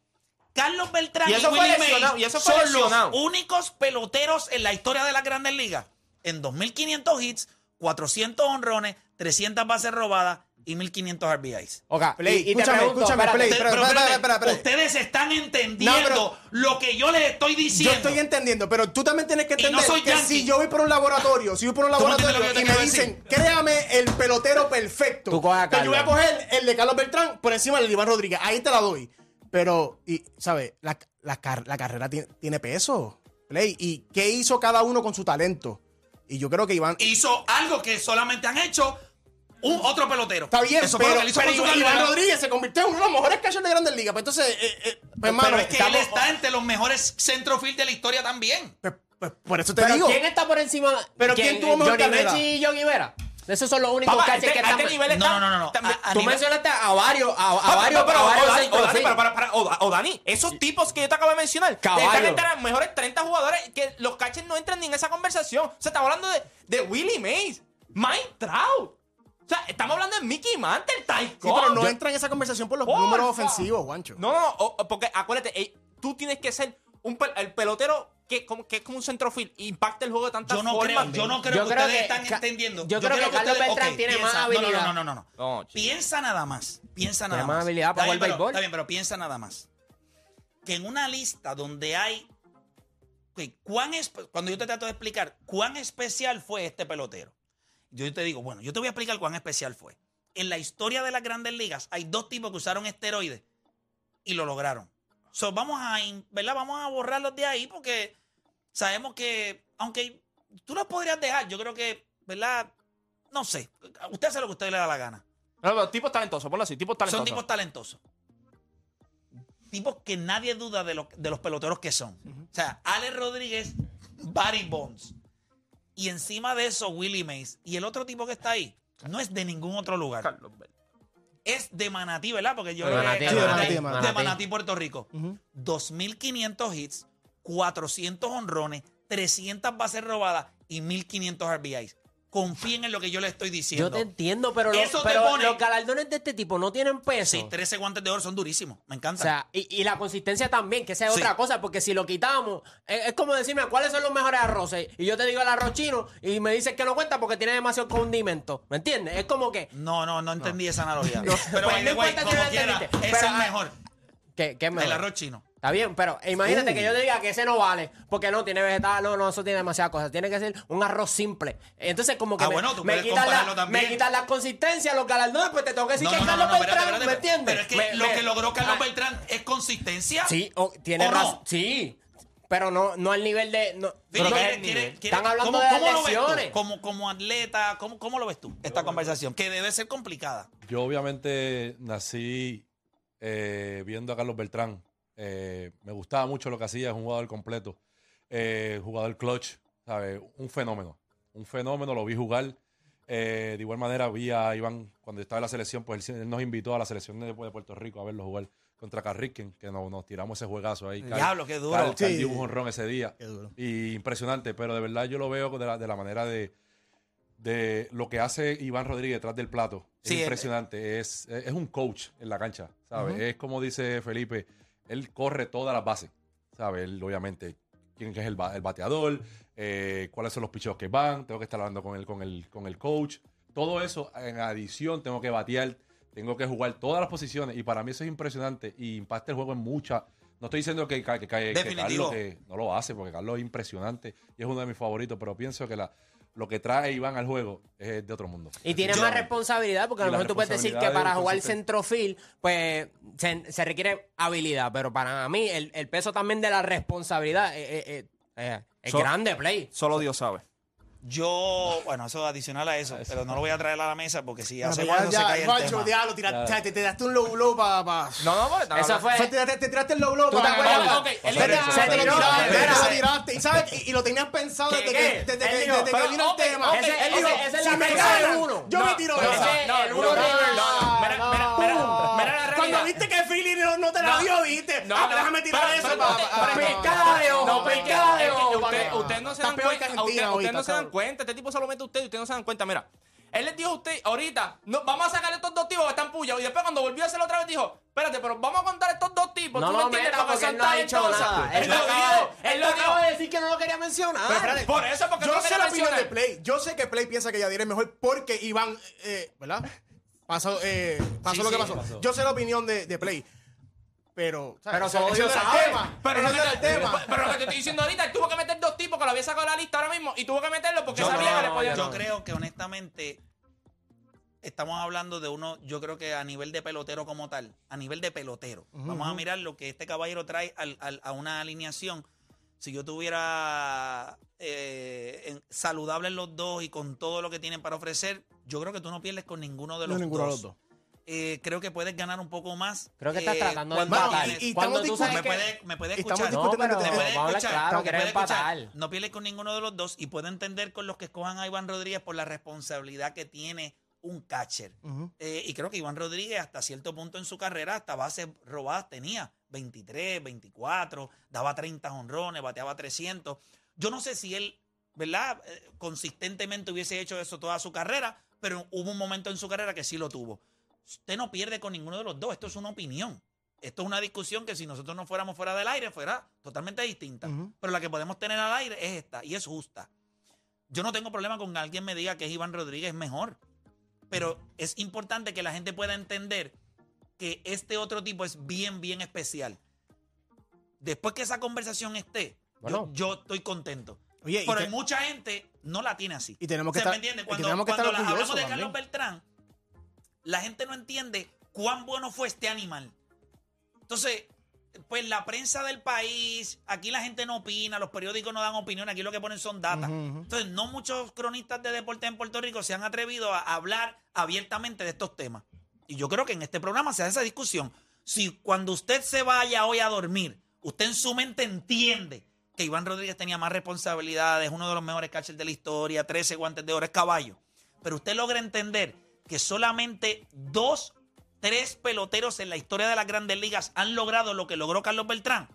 [SPEAKER 3] Carlos Beltrán
[SPEAKER 4] Y eso
[SPEAKER 3] Willie Mays
[SPEAKER 4] y eso fue
[SPEAKER 3] son
[SPEAKER 4] lesionado.
[SPEAKER 3] los únicos peloteros en la historia de las grandes ligas en 2.500 hits, 400 honrones, 300 bases robadas y 1.500 RBIs.
[SPEAKER 7] Ok,
[SPEAKER 6] Play,
[SPEAKER 7] y, y te
[SPEAKER 6] escúchame,
[SPEAKER 7] pregunto,
[SPEAKER 6] escúchame,
[SPEAKER 7] espérate,
[SPEAKER 6] Play.
[SPEAKER 3] Ustedes-
[SPEAKER 6] pero,
[SPEAKER 3] pero
[SPEAKER 6] espera,
[SPEAKER 3] espérate,
[SPEAKER 6] espera, espera.
[SPEAKER 3] Ustedes están entendiendo
[SPEAKER 6] No,
[SPEAKER 3] lo que yo les estoy
[SPEAKER 6] Yo
[SPEAKER 3] diciendo.
[SPEAKER 6] estoy entendiendo, pero tú también tienes que
[SPEAKER 3] no
[SPEAKER 6] entender que
[SPEAKER 3] yankee.
[SPEAKER 6] si yo voy por un laboratorio, si voy por un
[SPEAKER 3] ¿Tú no entiendes
[SPEAKER 6] laboratorio
[SPEAKER 3] que
[SPEAKER 6] y
[SPEAKER 3] yo
[SPEAKER 6] me dicen, créame el pelotero perfecto,
[SPEAKER 7] Tú coges a
[SPEAKER 6] pues yo voy a coger el de Carlos Beltrán por encima del de Iván Rodríguez. Ahí te la doy. Pero, y, ¿sabes? La, la car- la carrera tiene, tiene peso. Play. ¿Y qué hizo cada uno con su talento? Y yo creo que Iván...
[SPEAKER 3] Hizo algo que solamente han hecho un otro pelotero.
[SPEAKER 6] Está bien,
[SPEAKER 3] Eso fue
[SPEAKER 6] pero,
[SPEAKER 3] lo que hizo
[SPEAKER 6] pero Iván. Rodríguez se convirtió en uno de los mejores catchers de Grandes Ligas. Pues entonces, eh, eh, pues,
[SPEAKER 3] Pero es que
[SPEAKER 6] estamos-
[SPEAKER 3] él está entre los mejores centrofield de la historia también.
[SPEAKER 6] pues, pues, por eso te
[SPEAKER 7] Pero
[SPEAKER 6] digo.
[SPEAKER 7] ¿quién está por encima?
[SPEAKER 6] Pero ¿quién tuvo mejor
[SPEAKER 7] Johnny
[SPEAKER 6] carrera?
[SPEAKER 7] Y Yogi Vera. Esos son los únicos
[SPEAKER 4] Papá,
[SPEAKER 7] catchers
[SPEAKER 4] este-
[SPEAKER 7] que
[SPEAKER 4] a
[SPEAKER 7] están...
[SPEAKER 4] este nivel
[SPEAKER 3] No,
[SPEAKER 4] está-
[SPEAKER 3] no, no, no.
[SPEAKER 4] también-
[SPEAKER 3] A- a
[SPEAKER 7] Tú
[SPEAKER 3] nivel-
[SPEAKER 7] mencionaste a varios, a, a varios,
[SPEAKER 4] pero, o, Dani, esos tipos que yo te acabo de mencionar, están entre los mejores 30 jugadores que los catchers no entran ni en esa conversación. O sea, estamos hablando de, de Willie Mays, Mike Trout. O sea, estamos hablando de Mickey Mantle, Ty
[SPEAKER 6] Sí, pero no
[SPEAKER 4] Yo-
[SPEAKER 6] entra en esa conversación por los
[SPEAKER 4] Porfa.
[SPEAKER 6] números ofensivos, Juancho.
[SPEAKER 4] No, no, no, porque acuérdate, tú tienes que ser un pel- el pelotero que, como, que es como un centrofield, impacta el juego de tantas
[SPEAKER 3] Yo no
[SPEAKER 4] formas.
[SPEAKER 3] creo, yo no creo
[SPEAKER 7] Yo
[SPEAKER 3] que
[SPEAKER 7] creo
[SPEAKER 3] ustedes
[SPEAKER 7] que
[SPEAKER 3] están
[SPEAKER 7] Ca-
[SPEAKER 3] entendiendo.
[SPEAKER 7] yo creo que Carlos
[SPEAKER 3] ustedes-
[SPEAKER 7] Beltrán tiene más habilidad.
[SPEAKER 3] No, no, no, no, no. no. Piensa nada más. Piensa nada
[SPEAKER 7] Tiene más
[SPEAKER 3] más.
[SPEAKER 7] habilidad para
[SPEAKER 3] Está bien,
[SPEAKER 7] jugar
[SPEAKER 3] pero-
[SPEAKER 7] béisbol.
[SPEAKER 3] Está bien, pero piensa nada más. Que en una lista donde hay. ¿cuán espe- cuando yo te trato de explicar cuán especial fue este pelotero, yo te digo, bueno, yo te voy a explicar cuán especial fue. En la historia de las grandes ligas hay dos tipos que usaron esteroides y lo lograron. So, vamos a, ¿verdad? Vamos a borrarlos de ahí porque sabemos que, aunque tú los podrías dejar, yo creo que, ¿verdad? No sé. Usted hace lo que usted le da la gana.
[SPEAKER 4] No, pero tipos talentosos, ponlo así, tipos talentosos.
[SPEAKER 3] Son tipos talentosos. Tipos que nadie duda de, lo- de los peloteros que son. O sea, Alex Rodríguez, Barry Bonds. Y encima de eso, Willie Mays. Y el otro tipo que está ahí no es de ningún otro lugar.
[SPEAKER 4] Carlos Bel-
[SPEAKER 3] Es de Manatí, ¿verdad? Porque yo
[SPEAKER 7] De
[SPEAKER 3] creo
[SPEAKER 7] Manatí,
[SPEAKER 6] de
[SPEAKER 3] de,
[SPEAKER 6] Manatí, de Manatí.
[SPEAKER 3] Manatí, Puerto Rico. 2.500 hits, 400 honrones, 300 bases robadas y 1.500 RBIs. Confíen en lo que yo les estoy diciendo.
[SPEAKER 7] Yo te entiendo, pero, lo-
[SPEAKER 3] Eso te
[SPEAKER 7] pero
[SPEAKER 3] pone-
[SPEAKER 7] los galardones de este tipo no tienen peso.
[SPEAKER 3] Sí, 13 guantes de oro son durísimos. Me encanta.
[SPEAKER 7] O sea, y, y la consistencia también, que esa es
[SPEAKER 3] Sí.
[SPEAKER 7] otra cosa, porque si lo quitamos, es, es como decirme cuáles son los mejores arroces. Y yo te digo el arroz chino y me dices que no cuenta porque tiene demasiado condimento. ¿Me entiendes? Es como que.
[SPEAKER 3] No, no, no entendí esa analogía. *laughs*
[SPEAKER 7] No,
[SPEAKER 3] Pero,
[SPEAKER 7] pues
[SPEAKER 3] by
[SPEAKER 7] no
[SPEAKER 3] the way,
[SPEAKER 7] importa si
[SPEAKER 3] como quiera,
[SPEAKER 7] entendiste.
[SPEAKER 3] es
[SPEAKER 7] Pero, ah,
[SPEAKER 3] mejor.
[SPEAKER 7] ¿Qué, qué es mejor?
[SPEAKER 3] El arroz chino.
[SPEAKER 7] Está bien, pero imagínate
[SPEAKER 6] Uh.
[SPEAKER 7] que yo te diga que ese no vale, porque no tiene vegetal, no, no, eso tiene demasiadas cosas. Tiene que ser un arroz simple. Entonces, como que
[SPEAKER 3] Ah,
[SPEAKER 7] me,
[SPEAKER 3] bueno, tú
[SPEAKER 7] me
[SPEAKER 3] puedes
[SPEAKER 7] quitan la,
[SPEAKER 3] también.
[SPEAKER 7] me quitan la consistencia, los galardones, pues te tengo que decir
[SPEAKER 3] No,
[SPEAKER 7] que
[SPEAKER 3] no,
[SPEAKER 7] Carlos
[SPEAKER 3] no,
[SPEAKER 7] Beltrán,
[SPEAKER 3] espérate,
[SPEAKER 7] ¿me
[SPEAKER 3] espérate.
[SPEAKER 7] entiendes?
[SPEAKER 3] Pero es que
[SPEAKER 7] Me-
[SPEAKER 3] lo
[SPEAKER 7] me-
[SPEAKER 3] que logró Carlos
[SPEAKER 7] ah,
[SPEAKER 3] Beltrán es consistencia.
[SPEAKER 7] Sí, o- tiene
[SPEAKER 3] ¿O no?
[SPEAKER 7] razón. Sí, pero no, no al nivel de. No,
[SPEAKER 3] quiere- quiere- quiere-
[SPEAKER 7] Están hablando
[SPEAKER 3] ¿cómo-
[SPEAKER 7] de las
[SPEAKER 3] cómo. Como, como atleta, ¿cómo, ¿cómo lo ves tú? Esta conversación, que debe ser complicada.
[SPEAKER 11] Yo obviamente nací eh, viendo a Carlos Beltrán. Eh, me gustaba mucho lo que hacía, es un jugador completo, eh, jugador clutch, ¿sabes? Un fenómeno, un fenómeno, lo vi jugar. Eh, de igual manera vi a Iván, cuando estaba en la selección, pues él, él nos invitó a la selección de, de Puerto Rico a verlo jugar contra Carriquen, que nos, nos tiramos ese juegazo ahí.
[SPEAKER 3] Diablo, qué duro.
[SPEAKER 11] Car- Car
[SPEAKER 6] Sí.
[SPEAKER 11] dio un honrón ese día.
[SPEAKER 6] Qué duro.
[SPEAKER 11] Y impresionante, pero de verdad yo lo veo de la, de la manera de, de lo que hace Iván Rodríguez detrás del plato. Es
[SPEAKER 3] Sí,
[SPEAKER 11] impresionante. Es, es un coach en la cancha, ¿sabes? Es como dice Felipe, él corre todas las bases, ¿sabes? Él, obviamente, quién es el, ba- el bateador, eh, cuáles son los picheos que van, tengo que estar hablando con el, con, el, con el coach. Todo eso, en adición, tengo que batear, tengo que jugar todas las posiciones. Y para mí eso es impresionante y impacta el juego en mucha. No estoy diciendo que, que, que- que. Carlos que no lo hace, porque Carlos es impresionante y es uno de mis favoritos, pero pienso que la, lo que trae Iván al juego es de otro mundo.
[SPEAKER 7] Y tiene
[SPEAKER 11] Yo-
[SPEAKER 7] más responsabilidad, porque a lo mejor tú puedes decir que para jugar centrofil, pues se, se requiere habilidad, pero para mí el, el peso también de la responsabilidad eh, eh, eh, es
[SPEAKER 4] So-
[SPEAKER 7] grande, Play.
[SPEAKER 4] Solo Dios sabe.
[SPEAKER 3] Yo, bueno, eso adicional a eso, pero no lo voy a traer a la mesa porque si
[SPEAKER 6] pero
[SPEAKER 3] eso se
[SPEAKER 6] ya,
[SPEAKER 3] cae
[SPEAKER 6] ya,
[SPEAKER 3] el tema.
[SPEAKER 6] diablo, te, te daste un low blow para... Pa.
[SPEAKER 4] No, no, pues, no,
[SPEAKER 7] Eso
[SPEAKER 4] no,
[SPEAKER 7] fue.
[SPEAKER 6] Fue, te, te- te tiraste el low blow
[SPEAKER 7] ¿Tú te
[SPEAKER 6] para...
[SPEAKER 7] acuerdas?
[SPEAKER 4] él se
[SPEAKER 6] te lo
[SPEAKER 7] tiró,
[SPEAKER 6] tiraste, te
[SPEAKER 7] espérate.
[SPEAKER 6] lo tiraste, y ¿sabes? Y, y lo tenías pensado
[SPEAKER 4] ¿Qué,
[SPEAKER 6] desde
[SPEAKER 4] qué?
[SPEAKER 6] que, desde que, vino el tema.
[SPEAKER 4] él dijo,
[SPEAKER 6] si
[SPEAKER 7] la
[SPEAKER 6] me ganan,
[SPEAKER 7] uno.
[SPEAKER 6] yo me tiro esa.
[SPEAKER 4] no,
[SPEAKER 7] el
[SPEAKER 4] no,
[SPEAKER 7] uno
[SPEAKER 4] no,
[SPEAKER 6] Philly no, no te la
[SPEAKER 4] No.
[SPEAKER 6] dio, viste.
[SPEAKER 4] No,
[SPEAKER 6] ah,
[SPEAKER 4] no.
[SPEAKER 6] déjame tirar
[SPEAKER 4] Pero-
[SPEAKER 6] eso.
[SPEAKER 7] ojo,
[SPEAKER 4] No,
[SPEAKER 7] papá.
[SPEAKER 4] Ustedes no se dan cuenta. Ustedes no se dan cuenta. Este tipo solo mete a ustedes y ustedes no se dan cuenta. Mira, él les dijo a usted ahorita, no, vamos a sacar estos dos tipos que están puyados. Y después cuando volvió a hacerlo otra vez dijo, espérate, pero vamos a contar estos dos tipos.
[SPEAKER 7] No
[SPEAKER 4] ¿Tú me
[SPEAKER 7] lo
[SPEAKER 4] entiendes?
[SPEAKER 7] meta porque él no ha dicho
[SPEAKER 4] talentosos.
[SPEAKER 7] nada.
[SPEAKER 4] Él
[SPEAKER 7] Él
[SPEAKER 4] lo
[SPEAKER 7] lo
[SPEAKER 4] dijo.
[SPEAKER 7] acaba-
[SPEAKER 4] Él lo
[SPEAKER 7] acaba de decir que no lo quería mencionar.
[SPEAKER 6] Pero espérate,
[SPEAKER 4] Por eso, porque no
[SPEAKER 6] yo
[SPEAKER 4] lo
[SPEAKER 6] sé la opinión de. Play. Yo sé que Play piensa que Yadier es mejor porque Iván, eh, ¿verdad? Pasó, eh, pasó
[SPEAKER 3] Sí,
[SPEAKER 6] lo que
[SPEAKER 3] sí,
[SPEAKER 6] pasó.
[SPEAKER 3] pasó.
[SPEAKER 6] Yo sé la opinión de, de Play. Pero, ¿sabes?
[SPEAKER 7] Pero.
[SPEAKER 4] Pero
[SPEAKER 6] Eso
[SPEAKER 4] lo,
[SPEAKER 6] no era
[SPEAKER 4] que
[SPEAKER 6] el
[SPEAKER 4] te,
[SPEAKER 6] tema.
[SPEAKER 4] pero lo que te estoy diciendo ahorita, él tuvo que meter dos tipos que lo había sacado de la lista ahora mismo y tuvo que meterlo porque
[SPEAKER 3] Yo
[SPEAKER 4] sabía que le
[SPEAKER 3] creo,
[SPEAKER 4] podía
[SPEAKER 3] yo creo que honestamente estamos hablando de uno, yo creo que a nivel de pelotero como tal, a nivel de pelotero. Vamos a mirar lo que este caballero trae al- al- a una alineación. Si yo tuviera eh, saludables los dos y con todo lo que tienen para ofrecer, yo creo que tú no pierdes con ninguno de
[SPEAKER 6] No,
[SPEAKER 3] los,
[SPEAKER 6] ninguno de
[SPEAKER 3] dos.
[SPEAKER 6] los dos.
[SPEAKER 3] Eh, creo que puedes ganar un poco más.
[SPEAKER 7] Creo que estás
[SPEAKER 3] eh,
[SPEAKER 7] tratando de
[SPEAKER 3] cuando
[SPEAKER 7] empatar.
[SPEAKER 3] tienes-
[SPEAKER 6] Y
[SPEAKER 7] Cuando tú sabes
[SPEAKER 3] me
[SPEAKER 7] que...
[SPEAKER 3] puede, me puede escuchar.
[SPEAKER 7] No, pero
[SPEAKER 3] Me puede escuchar,
[SPEAKER 7] claro,
[SPEAKER 3] me
[SPEAKER 7] quieres
[SPEAKER 3] puede escuchar.
[SPEAKER 7] empatar.
[SPEAKER 3] No pierdes con ninguno de los dos y puedo entender con los que escojan a Iván Rodríguez por la responsabilidad que tiene un catcher. Eh, y creo que Iván Rodríguez hasta cierto punto en su carrera, hasta bases robadas tenía 23, 24, daba 30 honrones, bateaba 300. Yo no sé si él, ¿verdad? Eh, consistentemente hubiese hecho eso toda su carrera, pero hubo un momento en su carrera que sí lo tuvo. Usted no pierde con ninguno de los dos, esto es una opinión. Esto es una discusión que si nosotros no fuéramos fuera del aire fuera totalmente distinta. Pero la que podemos tener al aire es esta y es justa. Yo no tengo problema con que alguien me diga que es Iván Rodríguez mejor. Pero es importante que la gente pueda entender que este otro tipo es bien, bien especial. Después que esa conversación esté, yo-
[SPEAKER 7] Bueno.
[SPEAKER 3] yo, estoy contento.
[SPEAKER 6] Oye,
[SPEAKER 3] Pero hay mucha gente no la tiene así.
[SPEAKER 6] Y tenemos que estar-
[SPEAKER 3] ¿me Cuando,
[SPEAKER 6] tenemos que
[SPEAKER 3] cuando hablamos de
[SPEAKER 6] también.
[SPEAKER 3] Carlos Beltrán, la gente no entiende cuán bueno fue este animal. Entonces, pues la prensa del país, aquí la gente no opina, los periódicos no dan opinión, aquí lo que ponen son datos. Entonces, no muchos cronistas de deporte en Puerto Rico se han atrevido a hablar abiertamente de estos temas. Y yo creo que en este programa se hace esa discusión. Si cuando usted se vaya hoy a dormir, usted en su mente entiende que Iván Rodríguez tenía más responsabilidades, uno de los mejores catchers de la historia, 13 guantes de oro, es caballo. Pero usted logra entender que solamente dos, tres peloteros en la historia de las grandes ligas han logrado lo que logró Carlos Beltrán.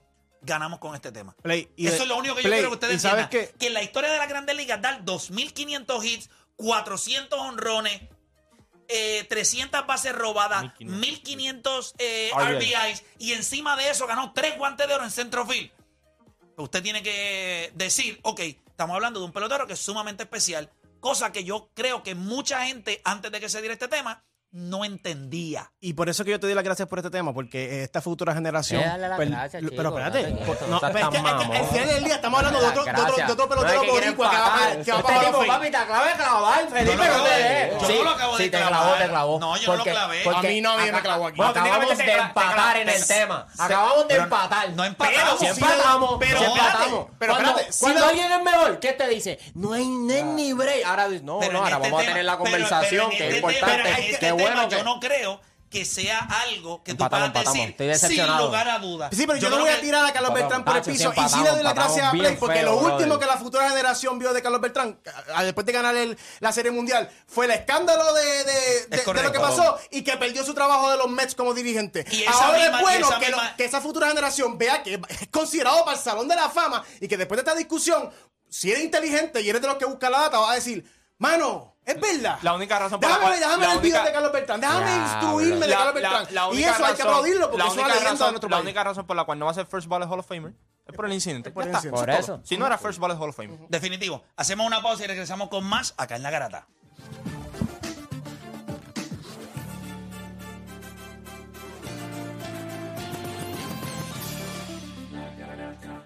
[SPEAKER 3] Ganamos con este tema.
[SPEAKER 6] Play, y
[SPEAKER 3] Eso
[SPEAKER 6] de-
[SPEAKER 3] es lo único que yo quiero que ustedes entiendan.
[SPEAKER 6] que
[SPEAKER 3] Que en la historia de las grandes ligas dar 2.500 hits, 400 honrones, eh, 300 bases robadas, 1.500 eh, RBIs y encima de eso ganó tres guantes de oro en centrofield. Usted tiene que decir, ok, estamos hablando de un pelotero que es sumamente especial, cosa que yo creo que mucha gente antes de que se diera este tema no entendía.
[SPEAKER 6] Y por eso que yo te doy las gracias por este tema, porque esta futura generación. Pues,
[SPEAKER 7] gracias,
[SPEAKER 6] lo-
[SPEAKER 7] chico,
[SPEAKER 6] pero espérate,
[SPEAKER 7] quieto,
[SPEAKER 6] no,
[SPEAKER 7] no seas
[SPEAKER 6] es que- que al final del día estamos hablando de otro, de otro, de otro pelotero
[SPEAKER 7] que
[SPEAKER 6] boricua que va que va
[SPEAKER 7] Este papi, te acabé de clavar, Felipe,
[SPEAKER 3] no
[SPEAKER 7] te.
[SPEAKER 3] Yo
[SPEAKER 7] Sí,
[SPEAKER 3] no lo acabo de
[SPEAKER 7] sí, te clavó, te clavó.
[SPEAKER 3] No, yo no lo clavé.
[SPEAKER 6] A mí no, a mí me clavó aquí.
[SPEAKER 7] Acabamos de empatar en el
[SPEAKER 4] te-
[SPEAKER 7] tema. Acabamos de empatar.
[SPEAKER 3] no empatamos,
[SPEAKER 7] Pero,
[SPEAKER 3] sí,
[SPEAKER 7] empatamos.
[SPEAKER 3] pero
[SPEAKER 7] empatamos.
[SPEAKER 6] pero
[SPEAKER 7] cuando
[SPEAKER 6] espérate,
[SPEAKER 7] cuando alguien es mejor, ¿qué te dice? No hay ni break. Ahora no, no, ahora
[SPEAKER 3] este
[SPEAKER 7] vamos a tener la
[SPEAKER 3] pero-
[SPEAKER 7] conversación, que es
[SPEAKER 3] este tema-
[SPEAKER 7] importante. Bueno
[SPEAKER 3] yo no creo que sea algo que tú puedas decir sin lugar a dudas.
[SPEAKER 6] Sí, pero yo, no voy a tirar a Carlos
[SPEAKER 7] Empatamos.
[SPEAKER 6] Beltrán por el piso. y sí le doy las gracias a Play, porque
[SPEAKER 7] feo,
[SPEAKER 6] lo último
[SPEAKER 7] brother.
[SPEAKER 6] que la futura generación vio de Carlos Beltrán, a- después de ganar el- la Serie Mundial, fue el escándalo de, de- de- de
[SPEAKER 3] correcto.
[SPEAKER 6] lo que pasó y que perdió su trabajo de los Mets como dirigente.
[SPEAKER 3] Y
[SPEAKER 6] Ahora
[SPEAKER 3] misma-
[SPEAKER 6] es bueno que, lo- que esa futura generación vea que es considerado para el Salón de la Fama y que después de esta discusión, si eres inteligente y eres de los que busca la data, va a decir, mano, es verdad.
[SPEAKER 4] La única razón por la
[SPEAKER 6] Déjame,
[SPEAKER 4] cual-
[SPEAKER 6] déjame
[SPEAKER 4] la
[SPEAKER 6] ver el video de Carlos Beltrán. Déjame
[SPEAKER 7] Ya,
[SPEAKER 6] instruirme de
[SPEAKER 4] La-
[SPEAKER 6] Carlos
[SPEAKER 4] la-
[SPEAKER 6] Beltrán.
[SPEAKER 4] la
[SPEAKER 6] y eso hay que
[SPEAKER 4] razón-
[SPEAKER 6] aplaudirlo porque
[SPEAKER 4] la
[SPEAKER 6] es una leyenda de
[SPEAKER 4] razón-
[SPEAKER 6] nuestro
[SPEAKER 4] La
[SPEAKER 6] país.
[SPEAKER 4] única razón por la cual no va a ser First Ballot Hall of Famer es por el incidente.
[SPEAKER 6] por
[SPEAKER 4] Ya
[SPEAKER 6] el incidente.
[SPEAKER 7] Por
[SPEAKER 4] es
[SPEAKER 7] eso.
[SPEAKER 4] todo. Si no era First Ballot Hall of Famer.
[SPEAKER 3] Definitivo. Hacemos una pausa y regresamos con más acá en La Garata.